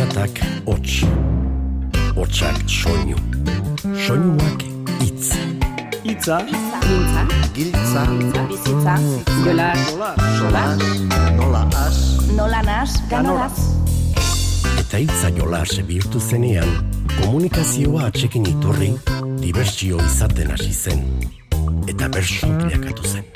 botatak hots. Hotsak soinu. Soinuak itz. Itza, Gintza, Giltza, bizitza, jola, jola, nola as, nola nas, ganoraz. Eta hitza jolas bihurtu zenean, komunikazioa atxekin iturri, dibertsio izaten hasi zen. Eta bersu bilakatu zen.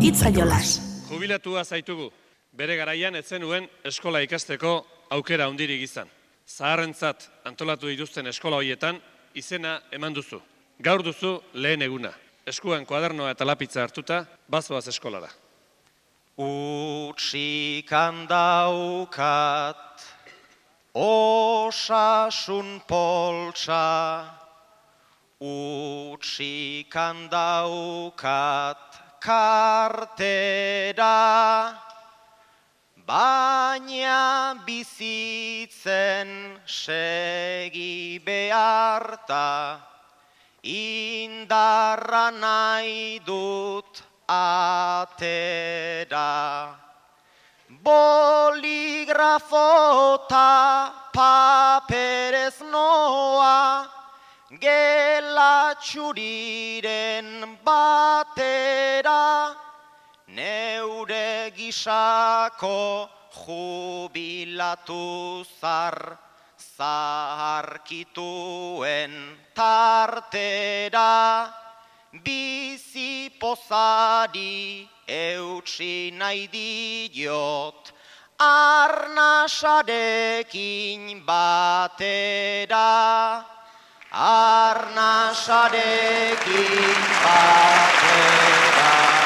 Itza jolas. Jubilatua zaitugu. Bere garaian ez zenuen eskola ikasteko aukera handirik izan. Zaharrentzat antolatu dituzten eskola hoietan izena eman duzu. Gaur duzu lehen eguna. Eskuan kuadernoa eta lapitza hartuta, bazoaz eskolara. Utsikan daukat osasun poltsa Utsikan daukat kartera Baina bizitzen segi beharta Indarra nahi dut atera. Boligrafota paperez noa Gela txuriren batera Neure gisako jubilatu zar Zaharkituen tartera bizi pozari eutsi nahi diot, arnasarekin batera, arnasarekin batera.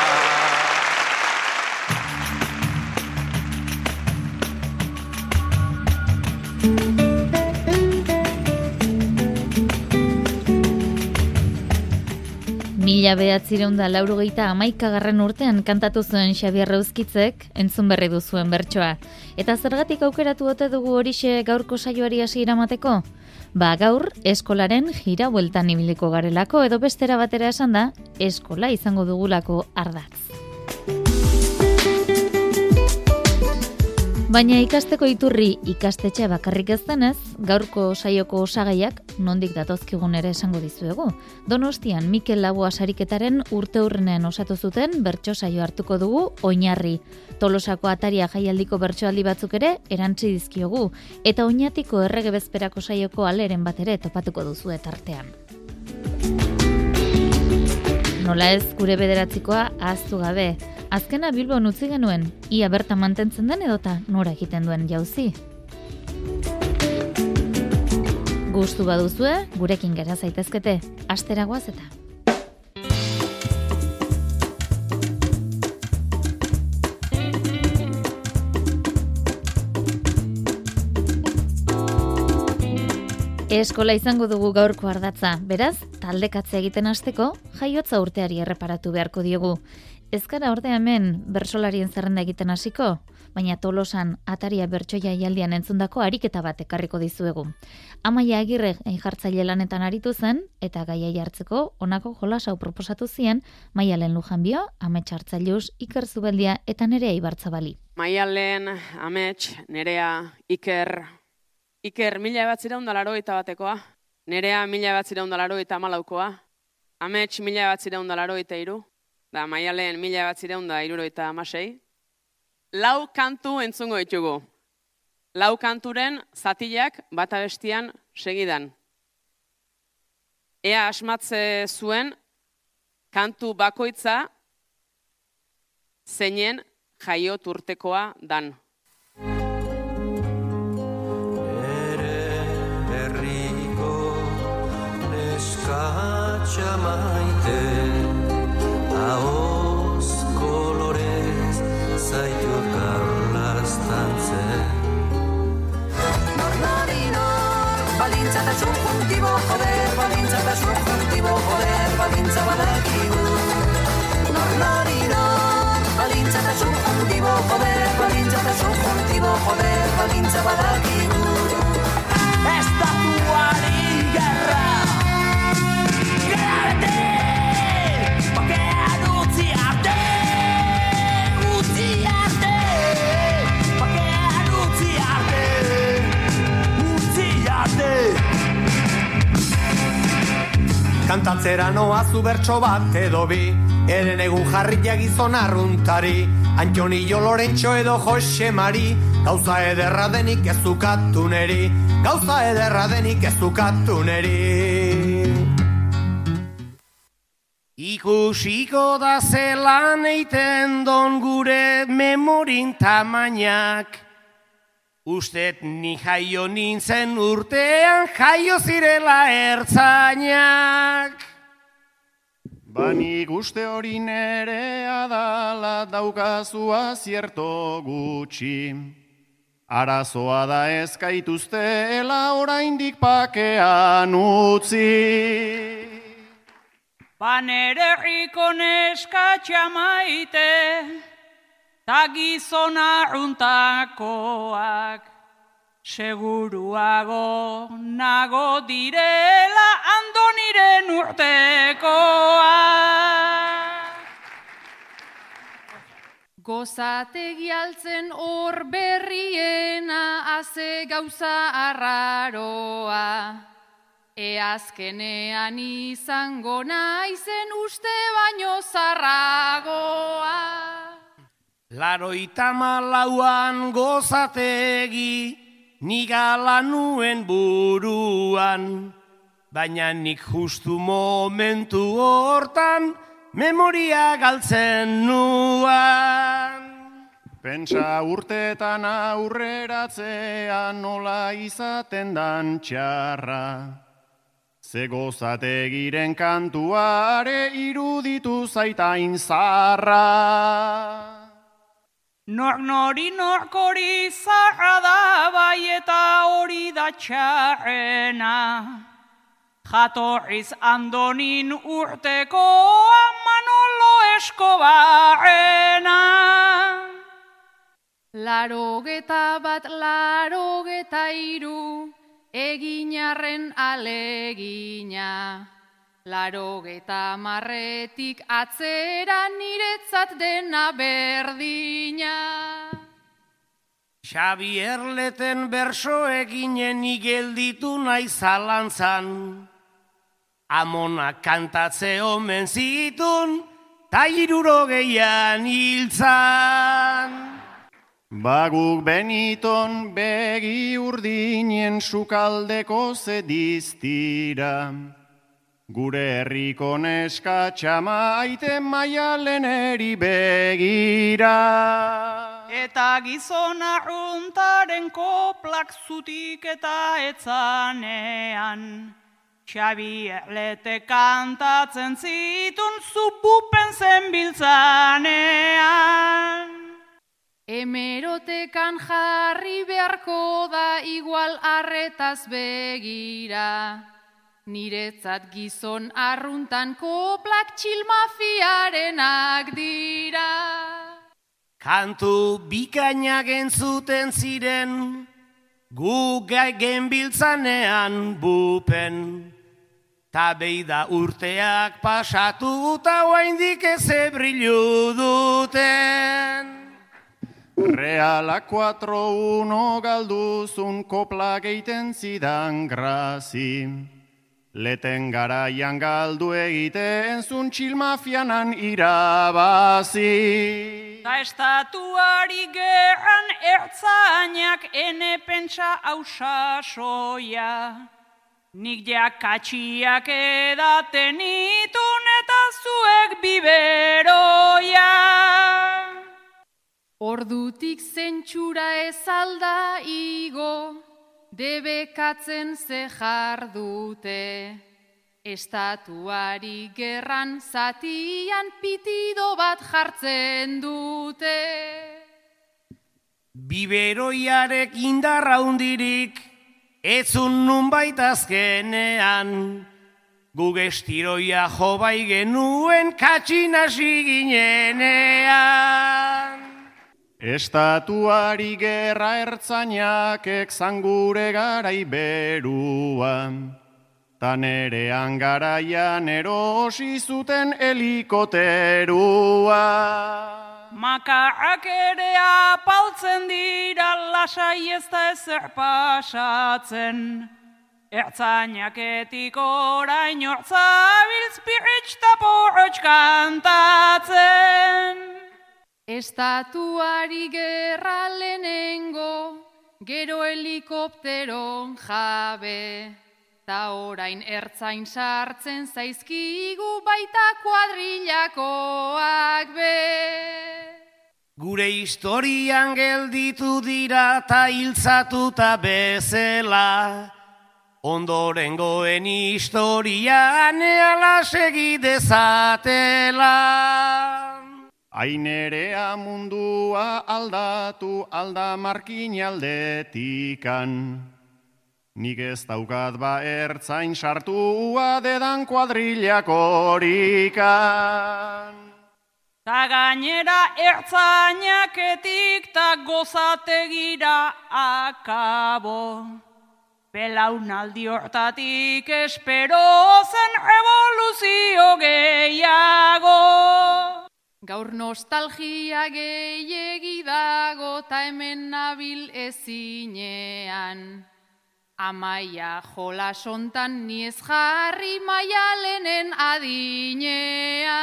Mila behatzireun da laurogeita amaikagarren urtean kantatu zuen Xabier Rauzkitzek entzun berri duzuen bertsoa. Eta zergatik aukeratu ote dugu horixe gaurko saioari hasi iramateko? Ba gaur, eskolaren jira bueltan ibiliko garelako edo bestera batera esan da, eskola izango dugulako ardatz. Baina ikasteko iturri ikastetxe bakarrik ez denez, gaurko saioko osagaiak nondik datozkigun ere esango dizuegu. Donostian Mikel Laboa sariketaren urte hurrenean osatu zuten bertso saio hartuko dugu oinarri. Tolosako ataria jaialdiko bertsoaldi batzuk ere erantzi dizkiogu eta oinatiko errege bezperako saioko aleren bat ere topatuko duzu tartean. Nola ez gure bederatzikoa ahaztu gabe. Azkena Bilbon utzi genuen, ia bertan mantentzen den edota nora egiten duen jauzi. Gustu baduzue, gurekin gera zaitezkete, asteragoaz eta. Eskola izango dugu gaurko ardatza, beraz, taldekatze egiten hasteko jaiotza urteari erreparatu beharko diogu. Ez gara orde hemen bersolarien zerrenda egiten hasiko, baina tolosan ataria bertsoia jaialdian entzundako ariketa bat ekarriko dizuegu. Amaia agirre jartzaile lanetan aritu zen, eta gaia jartzeko onako jolas hau proposatu zien, maialen lujanbio, amets hartzailuz, iker zubeldia eta nerea ibartzabali. Maialen, amets, nerea, iker, iker mila bat zireun dalaro eta batekoa, nerea mila bat zireun dalaro eta malaukoa, amets mila bat zireun dalaro eta iru, da maialen mila bat zireun da iruro eta amasei. Lau kantu entzungo ditugu. Lau kanturen zatilak bata bestian segidan. Ea asmatze zuen kantu bakoitza zeinen jaio turtekoa dan. Subjuntibo, joder, balintza badakigu. Nor nori nor, balintza eta subjuntibo, joder, balintza eta subjuntibo, joder, balintza badakigu. Estatuari gerra Gerra Kantatzera noa zu bertso bat edo bi Eren egun jarriak gizon arruntari. Antonio Lorentxo edo Jose Mari Gauza ederra denik ez dukatu neri Gauza ederra denik ez dukatu neri. Ikusiko da zelan eiten don gure memorin tamainak Ustet ni jaio nintzen urtean jaio zirela ertzainak Banik uste hori nere adala daukazua zierto gutxi. Arazoa da ezkaituztela oraindik pakean utzi. Banererriko neska maite, ta gizona runtakoak, seguruago nago direla andoniren urtekoak. Gozategi altzen hor berriena aze gauza arraroa. E azkenean izango naizen uste baino zarragoa. Laroita malauan gozategi, nigala nuen buruan, baina nik justu momentu hortan, memoria galtzen nuan. Pentsa urteetan aurreratzean nola izaten dan txarra. Ze gozategiren kantuare iruditu zaitain zarra. Nor nori norkori zarra da bai eta hori da txarrena. Jatorriz andonin urteko Manolo Eskobarrena. Larogeta bat, larogeta iru, eginarren alegina. Larogeta marretik atzera niretzat dena berdina. Xabier leten berso eginen igelditu nahi zalantzan. Amona kantatze omen zitun, ta iruro gehian hiltzan. Baguk beniton begi urdinen sukaldeko zediztira. Gure herriko neska txamaite maialen eri begira. Eta gizona runtaren koplak zutik eta etzanean. Xabi erlete kantatzen zitun zupupen zenbiltzanean. Emerotekan jarri beharko da igual arretaz begira. Niretzat gizon arruntan koplak txilmafiarenak dira. Kantu bikainak entzuten ziren, gu gai genbiltzanean bupen. Ta beida urteak pasatu eta oaindik ez ebrilu duten. Reala 4-1 galduzun kopla geiten zidan grazi. Leten garaian galdu egiten zun txilmafianan irabazi. Ta estatuari gerran ertzainak ene pentsa ausasoia. Nik jakatxiak edaten itun eta zuek biberoia. Ordutik zentsura ez alda igo, debekatzen ze jardute. Estatuari gerran zatian pitido bat jartzen dute. Biberoiarek indarra hundirik, etzun nun azkenean. Gugestiroia jo bai genuen katxinasi ginenean. Estatuari gerra ertzainak ekzan gure garai beruan. Ta nerean garaian erosi zuten helikoterua. Makarrak ere apaltzen dira lasai ez da ezer pasatzen. Ertzainaketik orain ortzabiltz pirritx ta porrotx kantatzen. Estatuari gerra lehenengo, gero helikopteron jabe. Ta orain ertzain sartzen zaizkigu baita kuadrillakoak be. Gure historian gelditu dira ta hiltzatuta bezela. Ondorengoen historian eala segi dezatela. Ainerea mundua aldatu alda markin aldetikan. Nik ez daukat ba ertzain sartua dedan kuadrillak horikan. Ta gainera ertzainaketik ta gozategira akabo. Belaunaldi hortatik espero zen evoluzio gehiago. Gaur nostalgia gehiegi dago ta hemen nabil ezinean. Amaia jolasontan ni ez jarri maialenen adinea.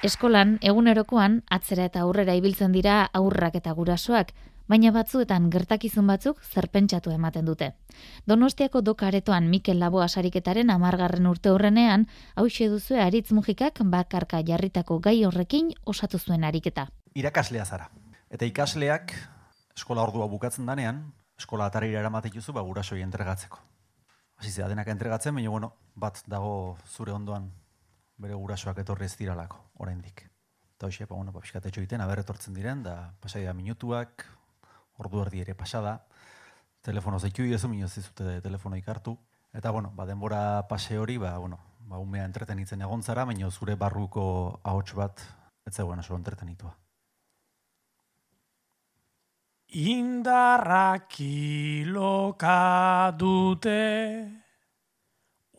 Eskolan, egunerokoan, atzera eta aurrera ibiltzen dira aurrak eta gurasoak, baina batzuetan gertakizun batzuk zerpentsatu ematen dute. Donostiako dokaretoan Mikel Labo asariketaren amargarren urte horrenean, hause duzue aritz mugikak bakarka jarritako gai horrekin osatu zuen ariketa. Irakaslea zara. Eta ikasleak eskola ordua bukatzen danean, eskola atarira eramatek duzu ba, gurasoi entregatzeko. Hasi zera denak entregatzen, baina bueno, bat dago zure ondoan bere gurasoak etorri ez diralako, oraindik. Eta hoxe, ba, bueno, ba, egiten, aber etortzen diren, da pasai da minutuak, ordu erdi ere pasada, telefono zaitu diezu, minoz zizute telefono ikartu. Eta, bueno, ba, denbora pase hori, ba, bueno, ba, umea entretenitzen egon zara, baina zure barruko ahots bat, ez zegoen oso entretenitua. Indarrak kiloka dute,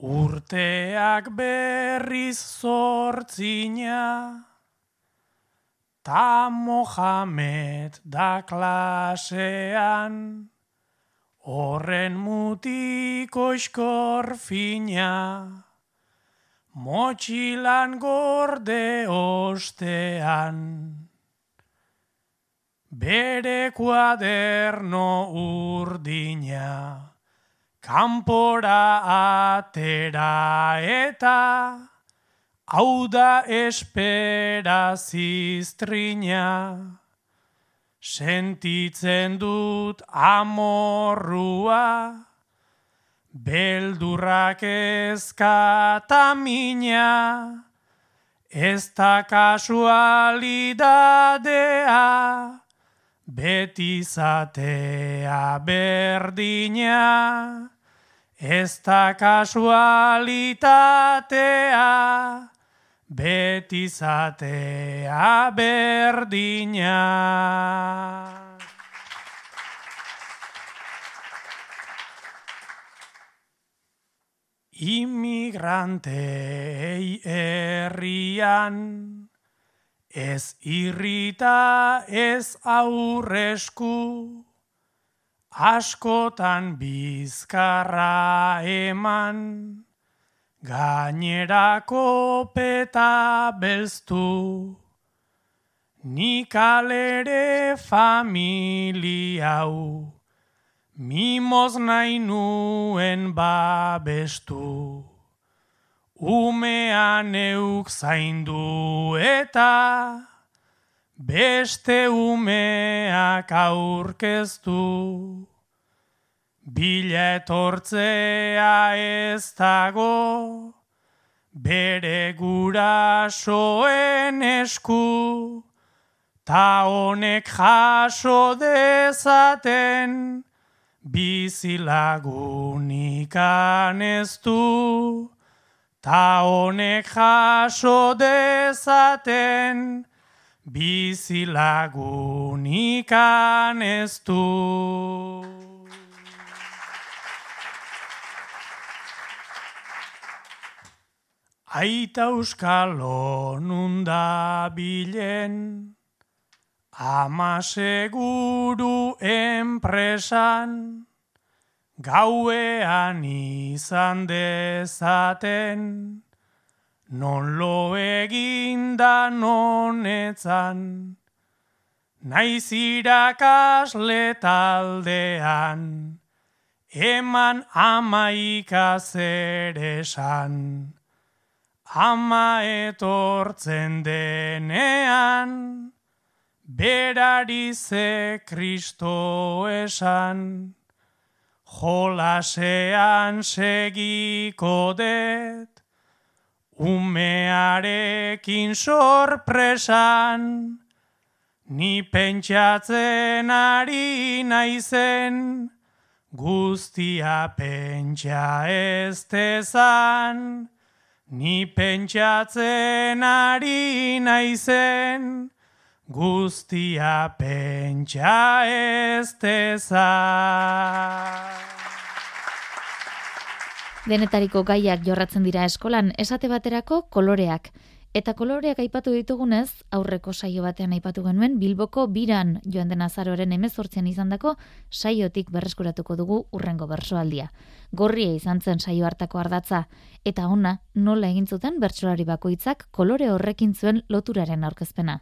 urteak berriz zortzina, ta Mohamed da klasean, horren mutiko fina, motxilan gorde ostean. Bere kuaderno urdina, kanpora atera eta, hau da espera ziztrina. Sentitzen dut amorrua, beldurrak ezkatamina, ez da kasualidadea, Beti zatea berdina, ez da kasualitatea, beti zatea berdina. Imigrantei herrian, Ez irrita ez aurresku, askotan bizkarra eman, gainerako peta belztu, nik alere familiau, mimoz nahi nuen babestu. Umean euk zaindu eta beste umeak aurkeztu. Bila etortzea ez dago bere gurasoen esku. Ta honek jaso dezaten bizilagunikan ez du. Ta honek jaso dezaten bizilagunikan ez du. Aita euskalo nunda bilen, ama seguru enpresan, gauean izan dezaten, non lo eginda non etzan, naiz irakasle taldean, eman amaika zer esan. Ama etortzen denean, berari ze kristo esan, jolasean segiko det, umearekin sorpresan, ni pentsatzen ari naizen, guztia pentsa ez tezan, ni pentsatzen ari naizen, guztia pentsa ez tezan. Denetariko gaiak jorratzen dira eskolan, esate baterako koloreak. Eta koloreak aipatu ditugunez, aurreko saio batean aipatu genuen Bilboko biran joan den azaroren emezortzen izandako saiotik berreskuratuko dugu urrengo bersoaldia. Gorria izan zen saio hartako ardatza, eta ona nola egin zuten bertsolari bakoitzak kolore horrekin zuen loturaren aurkezpena.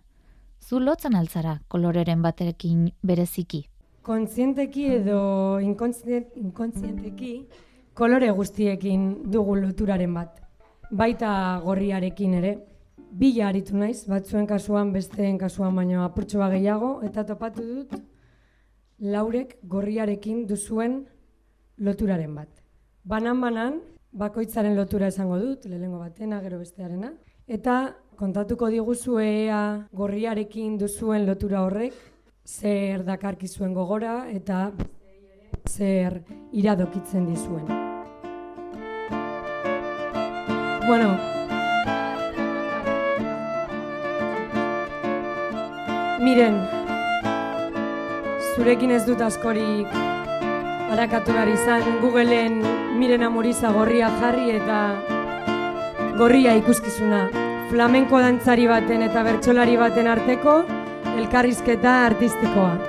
Zu lotzen altzara koloreren baterekin bereziki. Kontzienteki edo inkontzient, inkontzienteki kolore guztiekin dugu loturaren bat. Baita gorriarekin ere. Bila aritu naiz, batzuen kasuan, besteen kasuan baino apurtxo bat gehiago, eta topatu dut laurek gorriarekin duzuen loturaren bat. Banan-banan, bakoitzaren lotura esango dut, lehengo batena, gero bestearena, eta kontatuko diguzu ea gorriarekin duzuen lotura horrek, zer dakarkizuen gogora, eta zer iradokitzen dizuen. Bueno, Miren, zurekin ez dut askorik harakatu behar izan Googleen Miren Amoriza gorria jarri eta gorria ikuskizuna. Flamenko dantzari baten eta bertsolari baten arteko elkarrizketa artistikoa.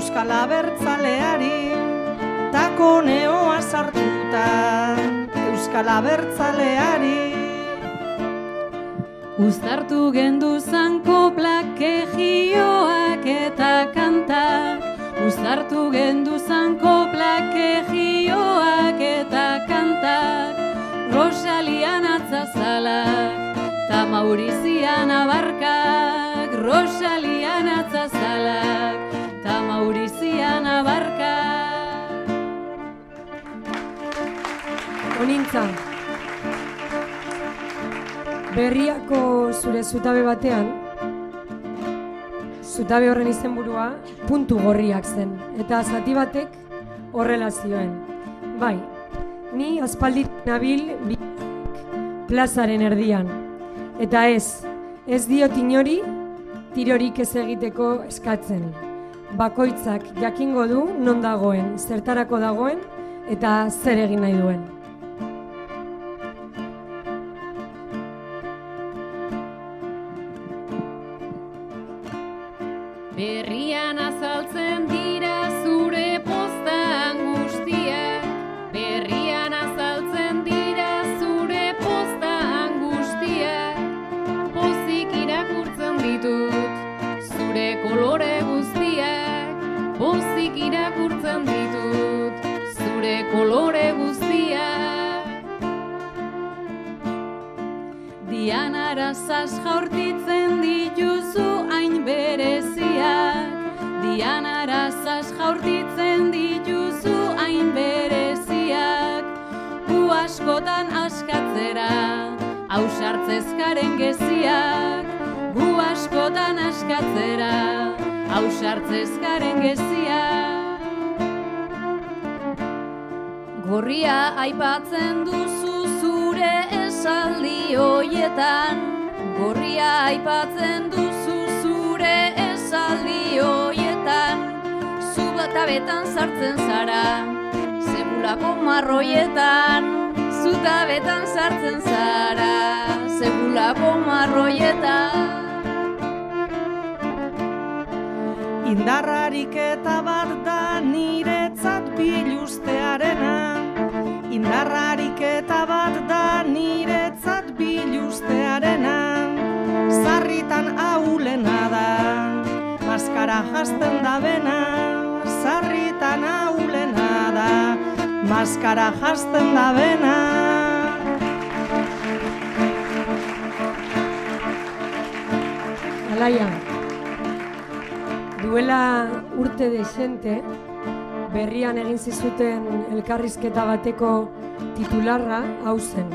Euskal Abertzaleari Tako neoa sartuta. Euskal Abertzaleari. Uztartu gendu zanko plakegioak eta kantak. Uztartu gendu zanko plakegioak eta kantak. Rosalian atzazalak ta Maurizian abarkak. Rosalian atzazalak ta Maurizian abarkak Onintza, berriako zure zutabe batean, zutabe horren izenburua puntu gorriak zen, eta zati batek horrela zioen. Bai, ni aspaldit nabil bi plazaren erdian, eta ez, ez diot inori tirorik ez egiteko eskatzen. Bakoitzak jakingo du non dagoen, zertarako dagoen eta zer egin nahi duen. Zaz jaurtitzen dituzu hain bereziak. Dianara zaz jaurtitzen dituzu hain bereziak. Gu askotan askatzera, hausartzezkaren geziak. Gu askotan askatzera, hausartzezkaren geziak. Gorria aipatzen duzu zure esaldi hoietan Gorria aipatzen duzu zure esaldi hoietan Zu batabetan sartzen zara Segulako marroietan. Zutabetan sartzen zara Segulako marroietan. Indarrarik eta bat da niretzat biluztearena Indarrarik Zarritan ahulena da. Maskara jazten da bena Zarritan ahulena da. Maskara jazten da bena. Alaia, duela urte desente, berrian egin zizuten elkarrizketa bateko titularra hau zen.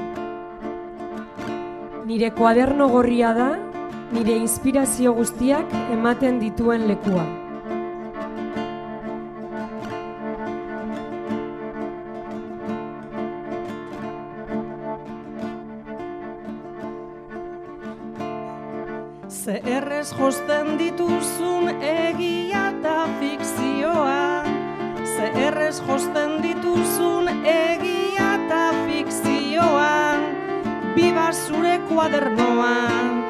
Nire kuaderno gorria da, nire inspirazio guztiak ematen dituen lekua. Ze errez josten dituzun egia eta fikzioa. Ze errez josten dituzun egia eta fikzioa. Biba zure kuadernoan,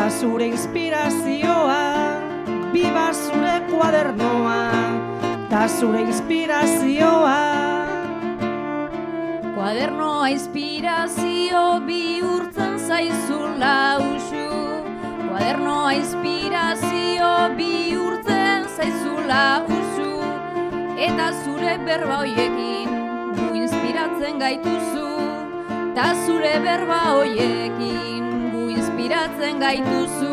ta zure inspirazioa Biba zure kuadernoan, ta zure inspirazioa. Kuadernoa inspirazio bihurtzen zaizula usu Kuadernoa inspirazio bihurtzen zaizula usu Eta zure berba hoiekin gu inspiratzen gaituzu. Ta zure berba hoiekin inspiratzen gaituzu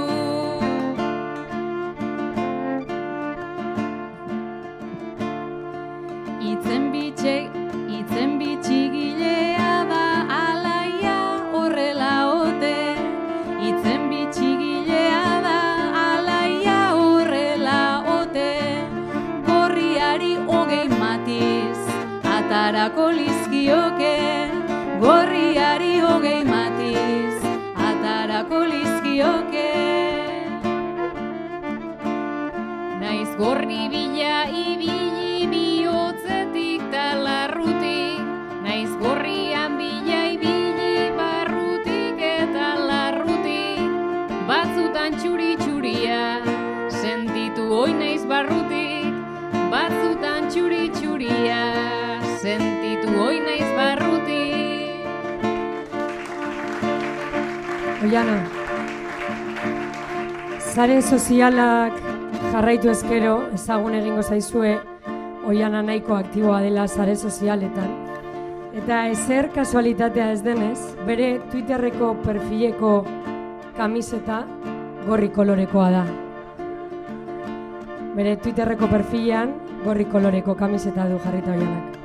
Oiana, zare sozialak jarraitu ezkero ezagun egingo zaizue Oiana nahiko aktiboa dela zare sozialetan. Eta ezer kasualitatea ez denez, bere Twitterreko perfileko kamiseta gorri kolorekoa da. Bere Twitterreko perfilean gorri koloreko kamiseta du jarrita Oianak.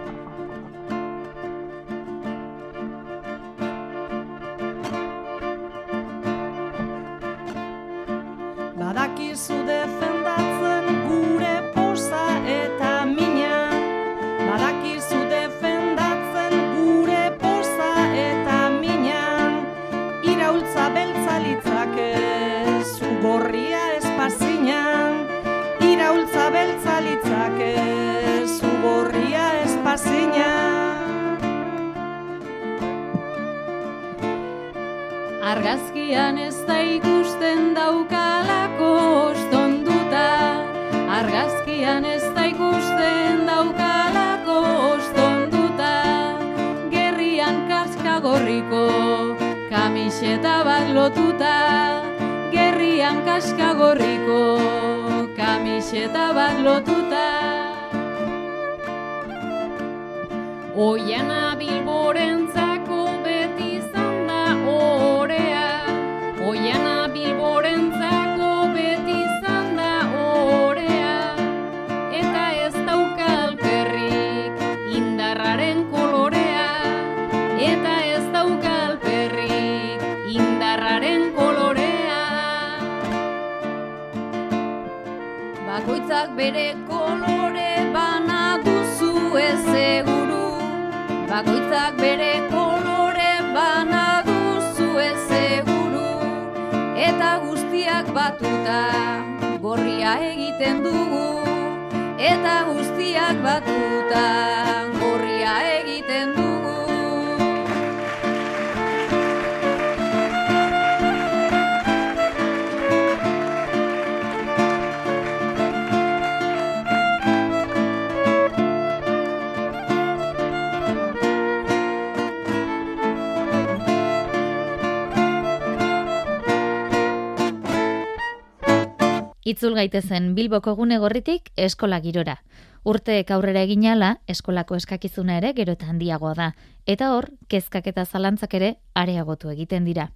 Bakoitzak bere kolore bana duzu ez seguru. Bakoitzak bere kolore bana duzu ez seguru. Eta guztiak batuta gorria egiten dugu. Eta guztiak batuta Itzul gaitezen Bilboko gune gorritik eskola girora. Urteek aurrera egin ala, eskolako eskakizuna ere gero eta handiagoa da. Eta hor, kezkak eta zalantzak ere areagotu egiten dira.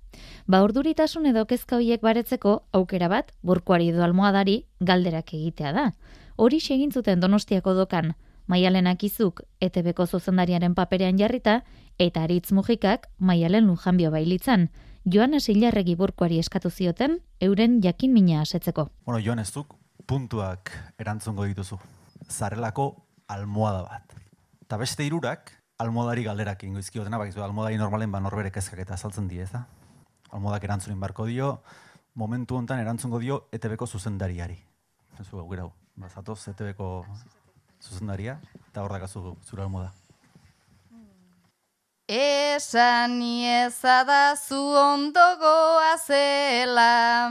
Ba urduritasun edo kezka hoiek baretzeko aukera bat, burkoari edo almohadari galderak egitea da. Hori egin zuten donostiako dokan, maialen akizuk ETB-ko zuzendariaren paperean jarrita, eta aritz mujikak maialen lujanbio bailitzan. Joan Asilarregi burkoari eskatu zioten, euren jakin mina asetzeko. Bueno, Joan ez duk, puntuak erantzungo dituzu. Zarelako almohada bat. Ta beste hirurak almohadari galderak ingo izkiotena, bakizu, almohadari normalen ba norbere kezkak eta azaltzen die, ez da? Almohadak erantzunin barko dio, momentu hontan erantzungo dio ETB-ko zuzendariari. Ez du, aukera, ba, zatoz ETB-ko zuzendaria, eta hor dakazu zure almohada. Esan iezada zu ondogoa zela.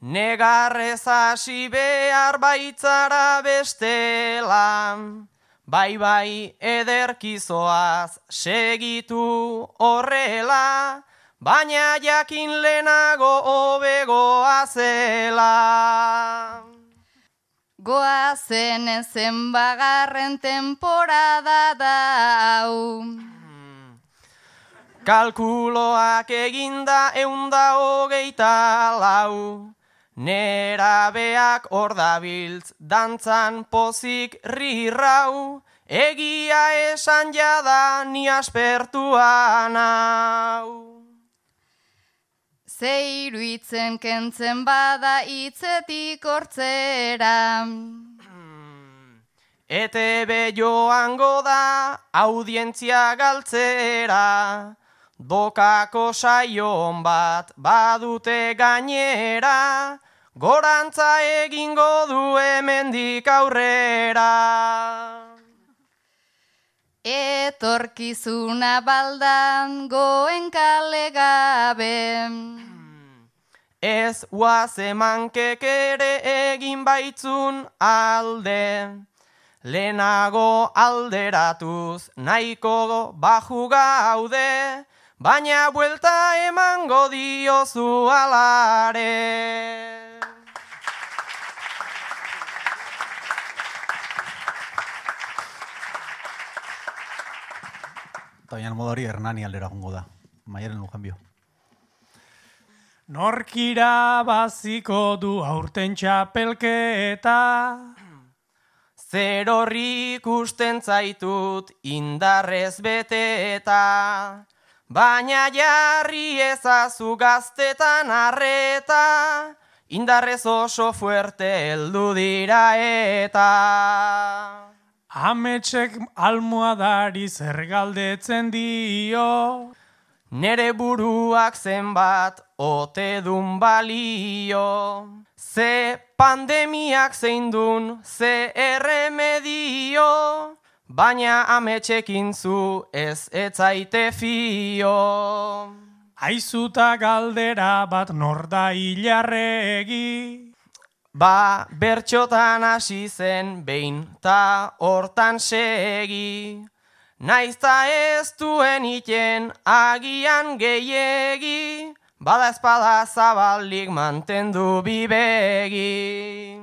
Negarrez hasi behar baitzara bestela, bai bai ederkizoaz segitu horrela, baina jakin lehenago hobegoa zela. Goazen ezen bagarren temporada da hau. Kalkuloak eginda eunda hogeita lau, nera beak hor dabiltz dantzan pozik rirrau, egia esan jada ni aspertuan hau. Zeiruitzen kentzen bada hitzetik hortzera. ETB joango da audientzia galtzera, dokako saion bat badute gainera, gorantza egingo du hemendik aurrera. Etorkizuna baldan goen kale gabe. Ez uaz emankek ere egin baitzun alde. Lehenago alderatuz nahiko baju gaude, baina buelta emango diozu alare. Eta baina almohadari Hernani aldera jongo da. Maiaren lujanbio. Norkira baziko du aurten txapelketa. Zer horri ikusten zaitut indarrez beteta, baina jarri ezazu gaztetan arreta, indarrez oso fuerte heldu dira eta. Ametsek almohadari zer galdetzen dio. Nere buruak zenbat ote dun balio. Ze pandemiak zein dun, ze erremedio. baina ametxekin zu ez etzaite fio. Aizuta galdera bat nor da hilarregi. Ba, bertxotan hasi zen behin ta hortan segi. Naizta ez duen iten agian gehiegi, bada espada zabalik mantendu bibegi.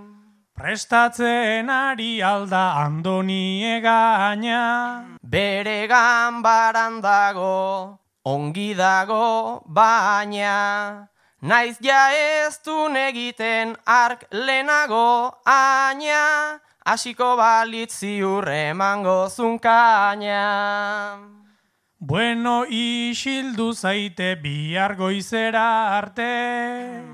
Prestatzen ari alda andoni egaina. Bere ganbaran dago, ongi dago baina. Naiz ja ez dun egiten ark lehenago aina, hasiko balitz ziur emango zunkaina. Bueno, isildu zaite bihar goizera arte.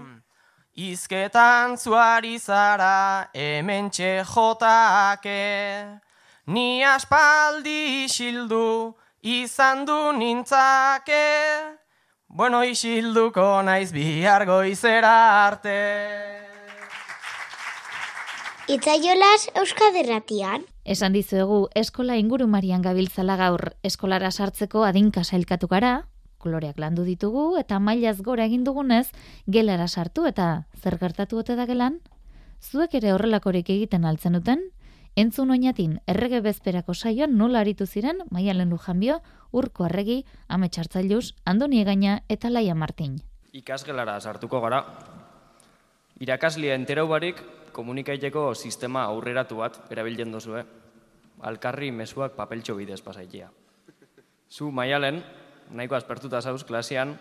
Izketan zuari zara hemen jotake. Ni aspaldi isildu izan du nintzake. Bueno, isilduko naiz bihar goizera arte. Itzaiolas Euskaderratian. Esan dizuegu eskola ingurumarian gabiltzala gaur eskolara sartzeko adinka sailkatu gara, koloreak landu ditugu eta mailaz gora egin dugunez gelara sartu eta zer gertatu ote da gelan? Zuek ere horrelakorik egiten altzen duten? Entzun oinatin errege bezperako saioan nola aritu ziren Maialen Lujanbio, Urko Arregi, Ame Txartzailuz, Andoni Egaina eta Laia Martin. Ikasgelara sartuko gara. Irakaslia enterau barik komunikaiteko sistema aurreratu bat erabiltzen duzue. Alkarri mezuak papeltxo bidez pasaitia. Zu Maialen, nahiko aspertuta zauz klasean,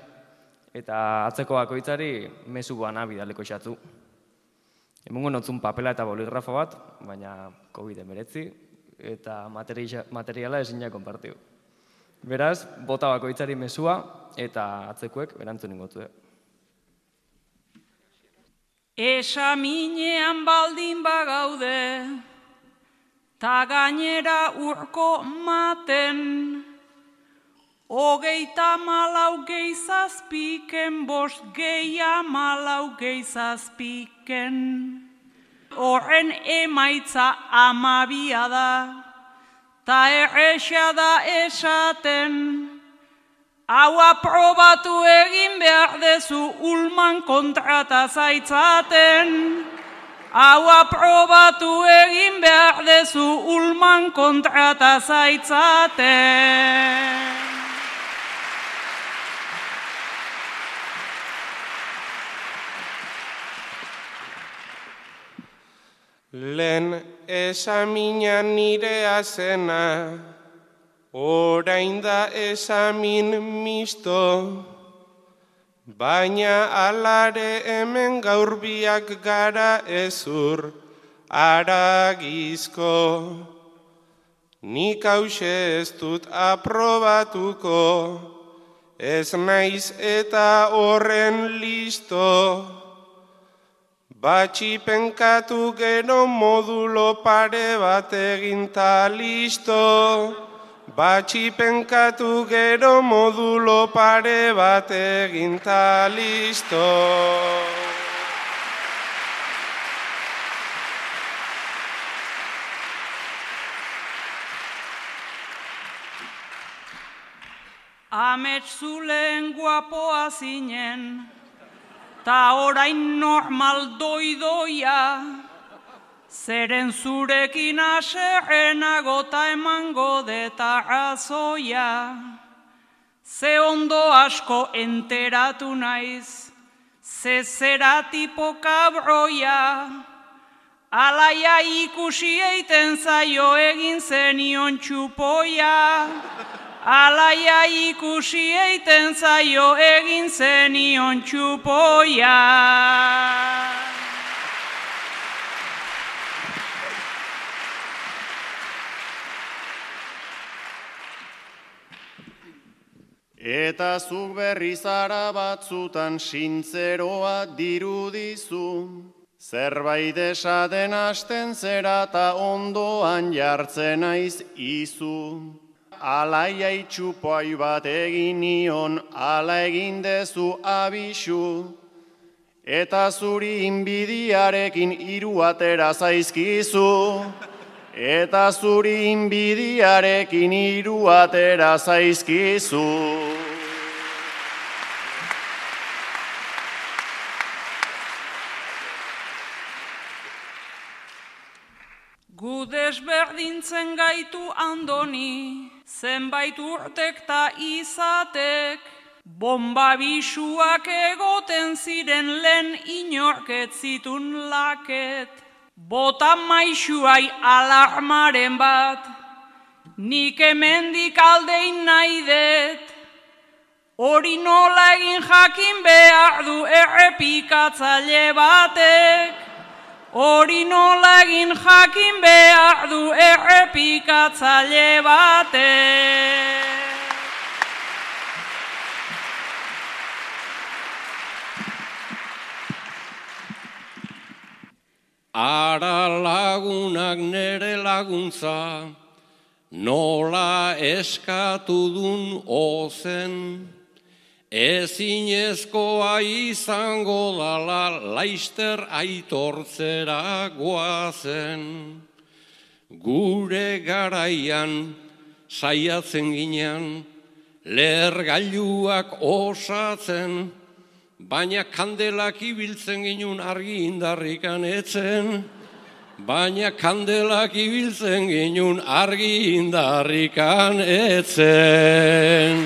eta atzeko bakoitzari mezu bana bidaleko xatzu. Emungo notzun papela eta boligrafo bat, baina COVID-19 eta materia- materiala ezin ja konpartiu. Beraz, bota bakoitzari mezua eta atzekuek erantzun ingotue. Esaminean baldin bagaude, ta gainera urko maten, hogeita malau gehi zazpiken, bost gehi amalau gehi zazpiken. Horren emaitza amabia da, ta erresa da esaten, Hau aprobatu egin behar dezu ulman kontrata zaitzaten. Hau aprobatu egin behar dezu ulman kontrata zaitzaten. Lehen esamina nirea zena, orain da esamin misto, baina alare hemen gaur biak gara ezur aragizko. Nik hause ez dut aprobatuko, ez naiz eta horren listo. Batxi penkatu gero modulo pare bat egin ta listo. Batxi penkatu gero modulo pare bat egin ta listo. Amets guapoa zinen, ta orain normal doidoia, zeren zurekin aserrenago ta emango deta razoia. Ze ondo asko enteratu naiz, ze zera tipo kabroia, alaia ikusi eiten zaio egin zenion txupoia. Alaia ikusi eiten zaio egin zenion txupoia. Eta zuk berri zara batzutan sintzeroa dirudizu. Zerbait esaten hasten zera ta ondoan jartzen naiz izu. Alaia itxupoai bat egin nion, ala egin dezu abisu. Eta zuri inbidiarekin hiru atera zaizkizu. Eta zuri inbidiarekin hiru atera zaizkizu. Gu desberdintzen gaitu andoni, zenbait urtek ta izatek, bomba bisuak egoten ziren lehen inorket zitun laket. Bota maixuai alarmaren bat, nik hemendik aldein nahi dut, hori nola egin jakin behar du errepikatzaile batek. Hori nola egin jakin behar du errepikatzaile bate. Ara lagunak nere laguntza, nola eskatu dun ozen, ezinezkoa izango dala laister aitortzera goazen. Gure garaian saiatzen ginean, lergailuak osatzen, baina kandelak ibiltzen ginun argi indarrikan etzen, baina kandelak ibiltzen ginun argi indarrikan etzen.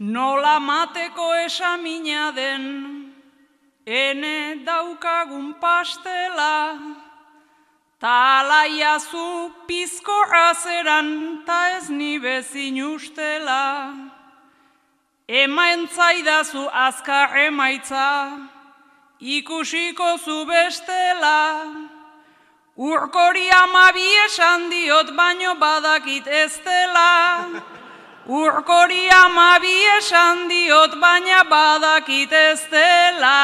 Nola mateko esamina den, ene daukagun pastela, ta alaiazu pizko azeran, ta ez ni bezin ustela. Ema entzaidazu azkar emaitza, ikusiko zu bestela. Urkori amabi esan diot, baino badakit ez dela. Urkori amabi esan diot, baina badakit ez dela.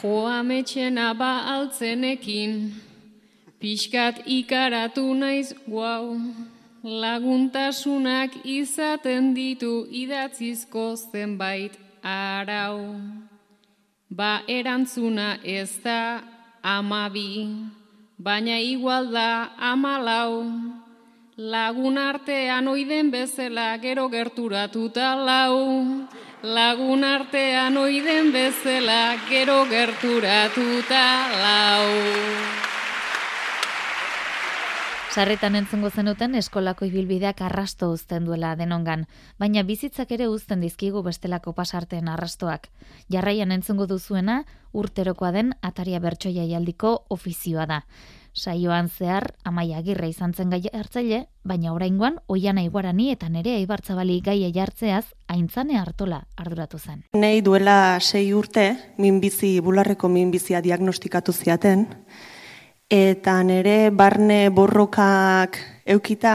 Joa metxena ba altzenekin, pixkat ikaratu naiz guau, laguntasunak izaten ditu idatzizko zenbait arau. Ba erantzuna ez da amabi, baina igual da amalau. Lagun artean oiden bezala gero gerturatuta lau. Lagun artean oiden bezala gero gerturatuta lau. Sarretan entzungo zenuten eskolako ibilbideak arrasto uzten duela denongan, baina bizitzak ere uzten dizkigu bestelako pasarteen arrastoak. Jarraian entzungo duzuena urterokoa den ataria bertsoia jaldiko ofizioa da. Saioan zehar amaia agirre izan zen gai hartzaile, baina oraingoan oiana iguarani eta nere aibartzabali gaia jartzeaz aintzane hartola arduratu zen. Nei duela sei urte, minbizi, bularreko minbizia diagnostikatu ziaten, eta nere barne borrokak eukita,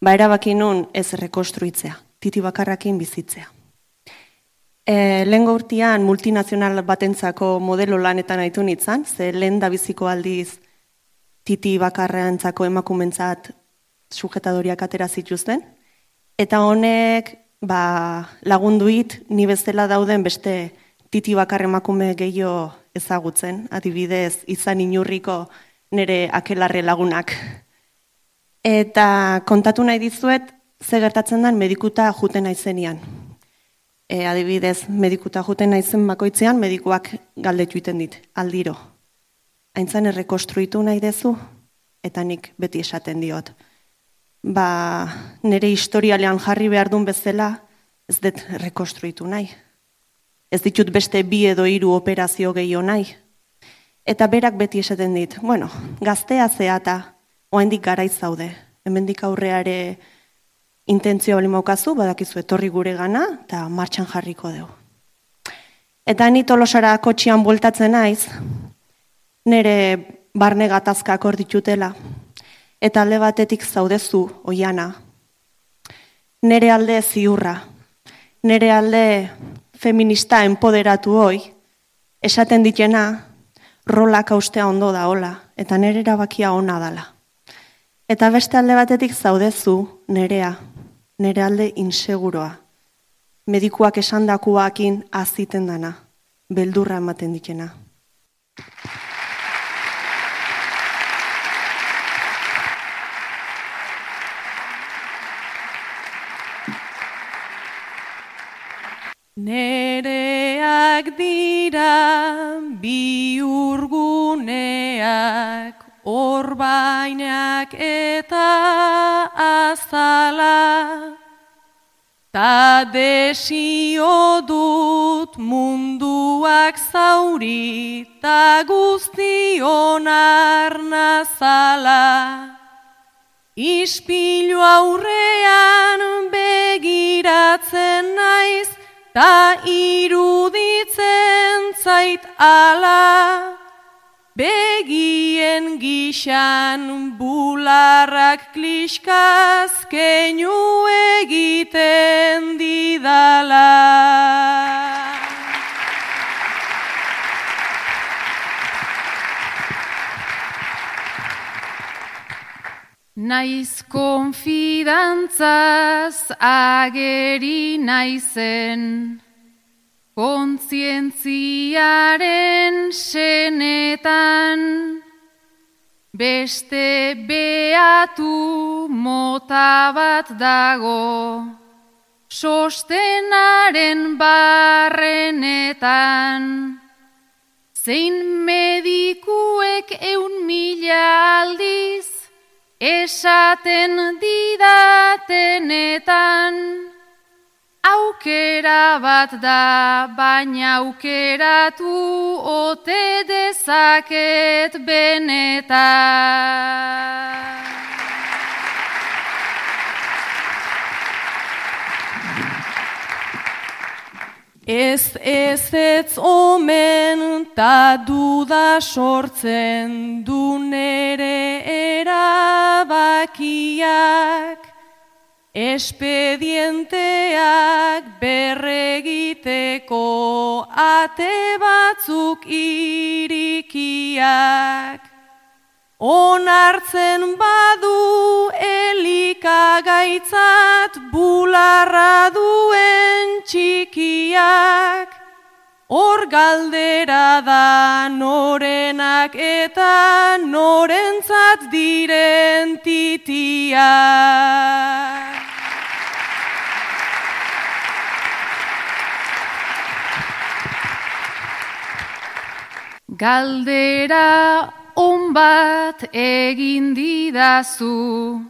ba erabaki nun ez rekonstruitzea, titi bakarrakin bizitzea. E, lehen urtean multinazional batentzako modelo lanetan aitu nintzen, ze lehen da biziko aldiz titi bakarrantzako emakumentzat sujetadoriak atera zituzten, eta honek ba, lagunduit ni bezala dauden beste titi bakar emakume gehiago ezagutzen, adibidez izan inurriko nire akelarre lagunak. Eta kontatu nahi dizuet, ze gertatzen den medikuta juten naizenian. E, adibidez, medikuta juten naizen bakoitzean, medikuak galdetu iten dit, aldiro. Aintzan errekonstruitu nahi dezu, eta nik beti esaten diot. Ba, nire historialean jarri behar duen bezala, ez dut rekonstruitu nahi. Ez ditut beste bi edo hiru operazio gehiago nahi. Eta berak beti esaten dit, bueno, gaztea zea eta oaindik garaiz zaude. Hemendik aurreare intentzio bali maukazu, badakizu etorri gure gana, eta martxan jarriko dugu. Eta ni tolosara kotxian bueltatzen naiz, nire barne gatazkak hor ditutela, eta alde batetik zaudezu oiana. Nere alde ziurra, nere alde feminista empoderatu hoi, esaten ditena, rolak austea ondo da hola, eta nere erabakia ona dala. Eta beste alde batetik zaudezu, nerea, nere alde inseguroa. Medikuak esandakuakin aziten dana, beldurra ematen dikena. Nereak dira biurguneak, orbainak eta azala. Ta desio dut munduak zauri, ta guztion arnazala. Ispilu aurrean begiratzen naiz, ta iruditzen zait ala. Begien gixan bularrak kliskaz keinu egiten didala. Naiz konfidantzaz ageri naizen, kontzientziaren senetan, beste beatu mota bat dago, sostenaren barrenetan, zein medikuek eun mila aldiz, Esaten didatenetan, aukera bat da, baina aukeratu ote dezaket benetan. Ez ez ez omen ta duda sortzen du nere erabakiak Espedienteak berregiteko ate batzuk irikiak Onartzen badu elikagaitzat bularra duen txikiak, hor galdera da norenak eta norentzat diren titiak. Galdera on bat egin didazu,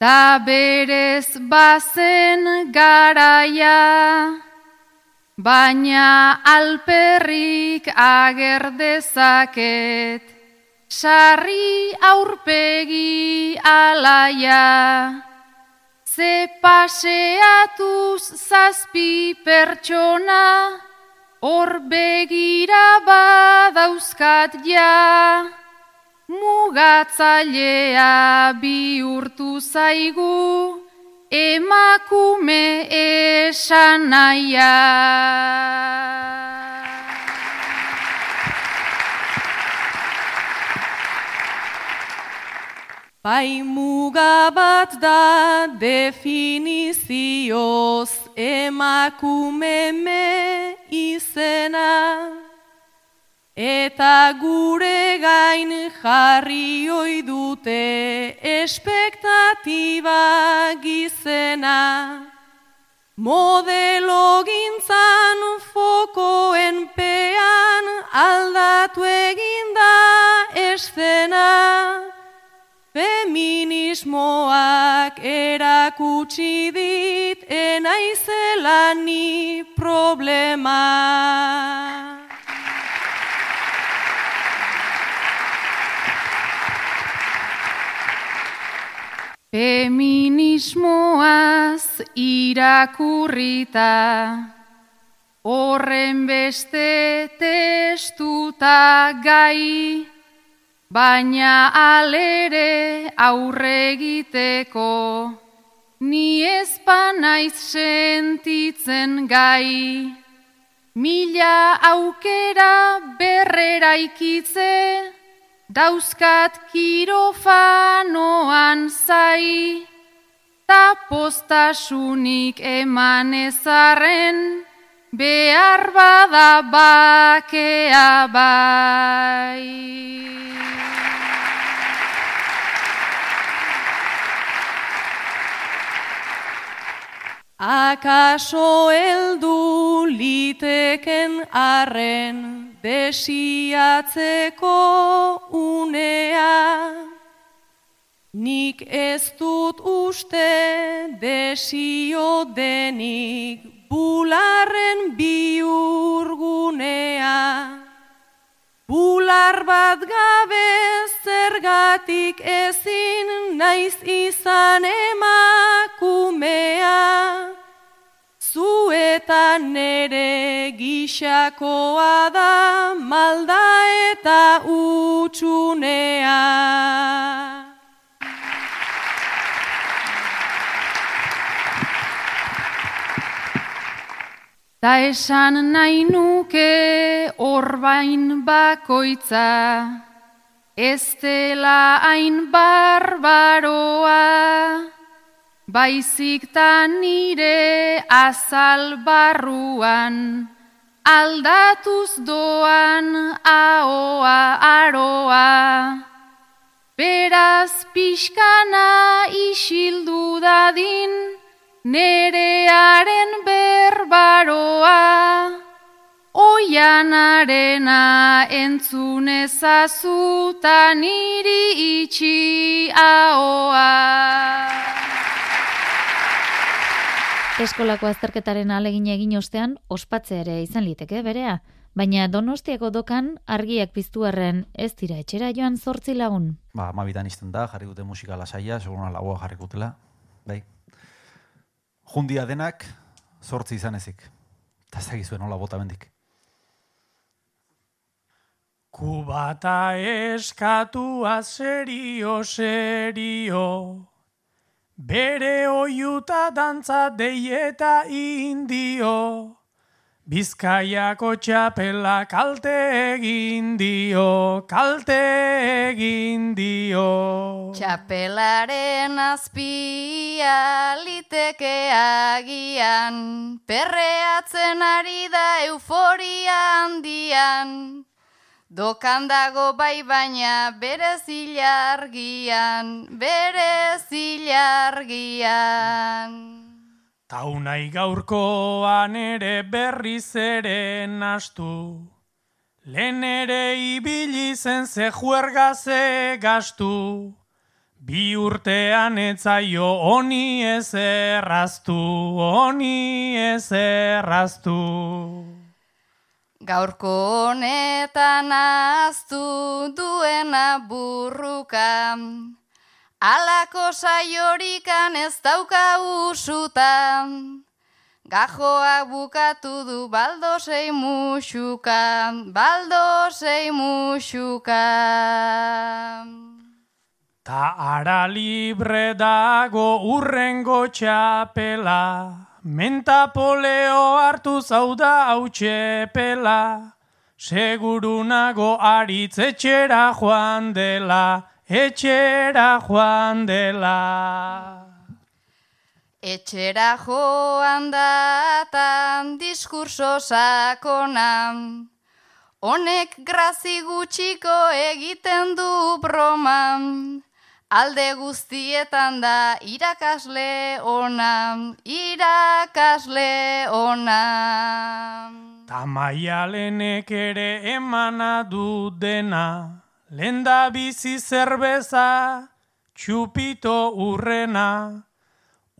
ta berez bazen garaia, baina alperrik ager dezaket, sarri aurpegi alaia. Ze paseatuz zazpi pertsona, hor begira badauzkat ja, mugatzailea bihurtu zaigu, emakume esan naia. Bai muga bat da definizioz emakume me izena eta gure gain jarri oi dute espektatiba gizena. Modelo gintzan fokoen pean aldatu eginda eszena Feminismoak erakutsi dit enaizela ni problema. Feminismoaz irakurrita, horren beste testuta gai, Baina alere aurre egiteko, ni ezpanaiz sentitzen gai. Mila aukera berrera ikitze, dauzkat kirofanoan zai, ta postasunik eman ezarren, behar bada bakea bai. Akaso heldu liteken arren desiatzeko unea, nik ez dut uste desio denik bularren biurgunea. Bular bat gabe zergatik ezin naiz izan emakumea. Zu eta nere gixakoa da malda eta utxunea. Ta esan nahi nuke orbain bakoitza, ez dela hain barbaroa, baizik ta nire azal barruan, aldatuz doan ahoa aroa. Beraz pixkana isildu dadin, nerearen berbaroa, oianarena entzun ezazuta niri itxi ahoa. Eskolako azterketaren alegin egin ostean, ospatzea ere izan liteke berea. Baina donostiako dokan argiak piztuarren ez dira etxera joan zortzi lagun. Ba, amabitan izten da, jarri dute musika lasaia, seguruna lagoa jarri gutela. Bai. Jundia denak, zortzi izan ezik. Eta ez dakizuen nola bota bendik. Kubata eskatua serio, serio, bere oiuta dantza deieta indio, Bizkaiako txapela kalte egin dio, kalte egin dio. Txapelaren azpia liteke agian, perreatzen ari da euforia handian. Dokan dago bai baina bere zilargian, bere zilargian. Taunai gaurkoan ere berriz ere nastu, lehen ere ibili zen ze juerga ze gastu, bi urtean etzaio honi ez erraztu, honi ez erraztu. Gaurko honetan aztu duena burrukan, Alako saiorikan ez dauka usutan, gajoak bukatu du baldosei musuka, baldosei musuka. Ta ara libre dago urrengo txapela, menta poleo hartu zauda hau txepela, seguru nago aritz etxera joan dela, etxera joan dela. Etxera joan datan diskurso sakonan, honek grazi gutxiko egiten du broman, alde guztietan da irakasle ona, irakasle ona. Tamaialenek ere emana du dena, Lenda bizi zerbeza, txupito urrena,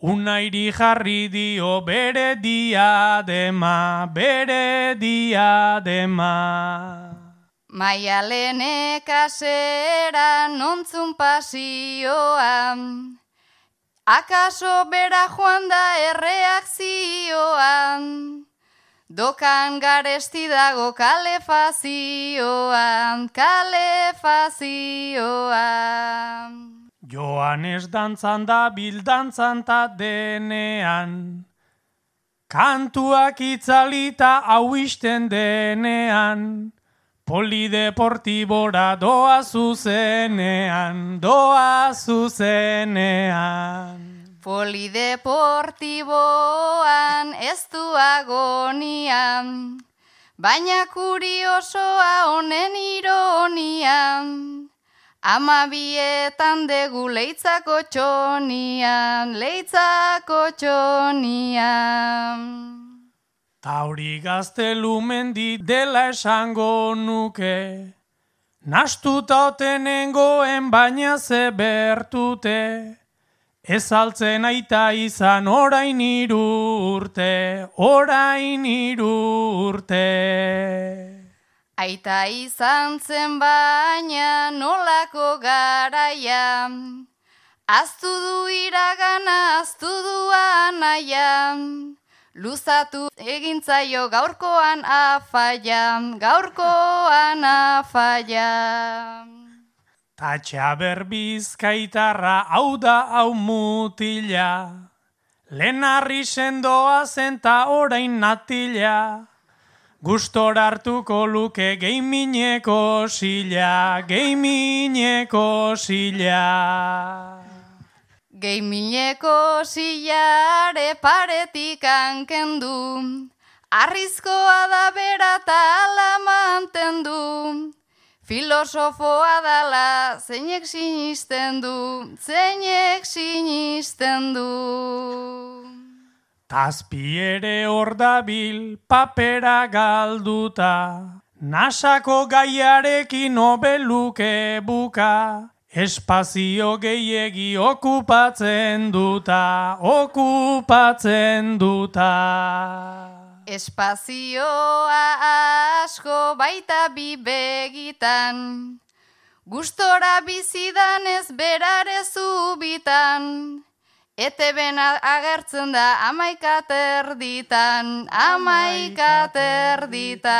unairi jarri dio bere diadema, bere diadema. Maialenek asera nontzun pasioan, akaso bera joan da erreakzioan. Dokan garesti dago kalefazioan, kalefazioan. Joanes dantzan da bildantzan ta denean, kantuak itzalita hau isten denean, Polideportibora doa zuzenean, doa zuzenean. Polideportiboan ez du agonian, baina kuriosoa honen ironian. Ama bietan degu leitzako txonian, leitzako txonian. Ta hori gaztelu mendi dela esango nuke, nastuta otenengoen baina ze bertute, ez altzen aita izan orain hiru urte, orain hiru urte. Aita izan zen baina nolako garaia, aztu du iragana, aztu du anaia, luzatu egintzaio gaurkoan afaia, gaurkoan afaia. Tatxa berbizkaitarra hau da hau mutila, lehen harri sendoa zenta orain natila, gustora hartuko luke geimineko sila, geimineko sila. Geimineko silare paretik ankendu, arrizkoa da bera eta ala mantendu. Filosofoa dala, zeinek sinisten du, zeinek sinisten du. Tazpi ere hor dabil papera galduta, nasako gaiarekin nobeluke buka, espazio gehiegi okupatzen duta, okupatzen duta. Espazioa asko baita bi begitan, gustora bizidan ez berare zubitan, ete bena agertzen da amaika terditan, amaika terditan.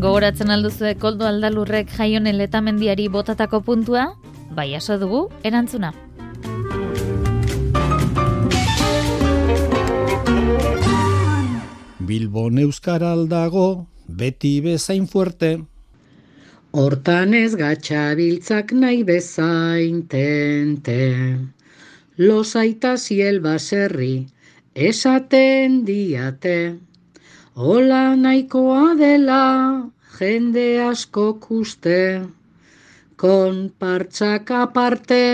Gogoratzen alduzue koldo aldalurrek jaionen letamendiari botatako puntua, bai aso dugu, erantzuna. Bilbon euskaral dago, beti bezain fuerte. Hortan ez gatxabiltzak nahi bezain tente. Los aitas y el baserri esaten diate. Hola nahikoa dela jende asko kuste. Konpartxak aparte,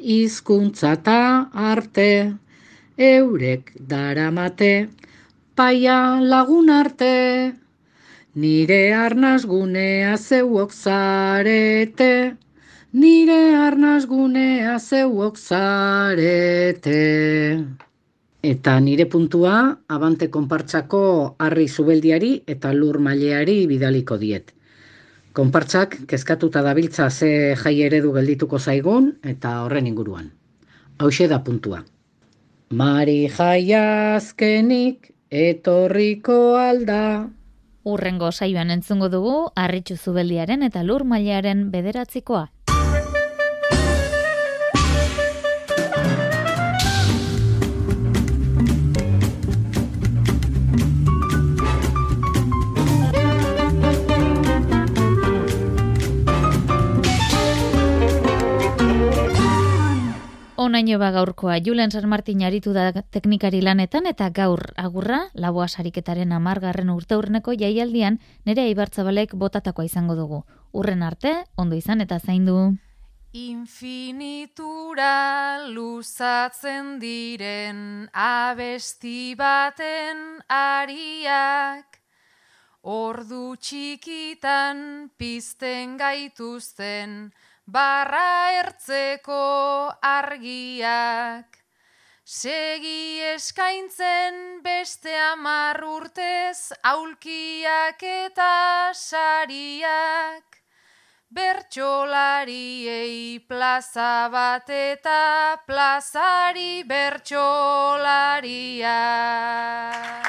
hizkuntzata arte, eurek daramate, paia lagun arte. Nire arnaz gunea zeuok zarete, nire arnaz gunea zeuok zarete. Eta nire puntua, abante konpartsako harri zubeldiari eta lur maileari bidaliko diet. Konpartsak kezkatuta dabiltza ze jai eredu geldituko zaigun eta horren inguruan. Hauxe da puntua. Mari jaia azkenik etorriko alda. Urrengo saioan entzungo dugu, harritxu zubeldiaren eta lur mailaren bederatzikoa. Onaino ba gaurkoa Julen San Martin aritu da teknikari lanetan eta gaur agurra laboa sariketaren amargarren urteurreneko jaialdian nere Ibartzabalek botatakoa izango dugu. Urren arte, ondo izan eta zaindu. Infinitura luzatzen diren abesti baten ariak Ordu txikitan pizten gaituzten barra ertzeko argiak. Segi eskaintzen beste amar urtez aulkiak eta sariak. Bertxolariei plaza bat eta plazari bertxolariak.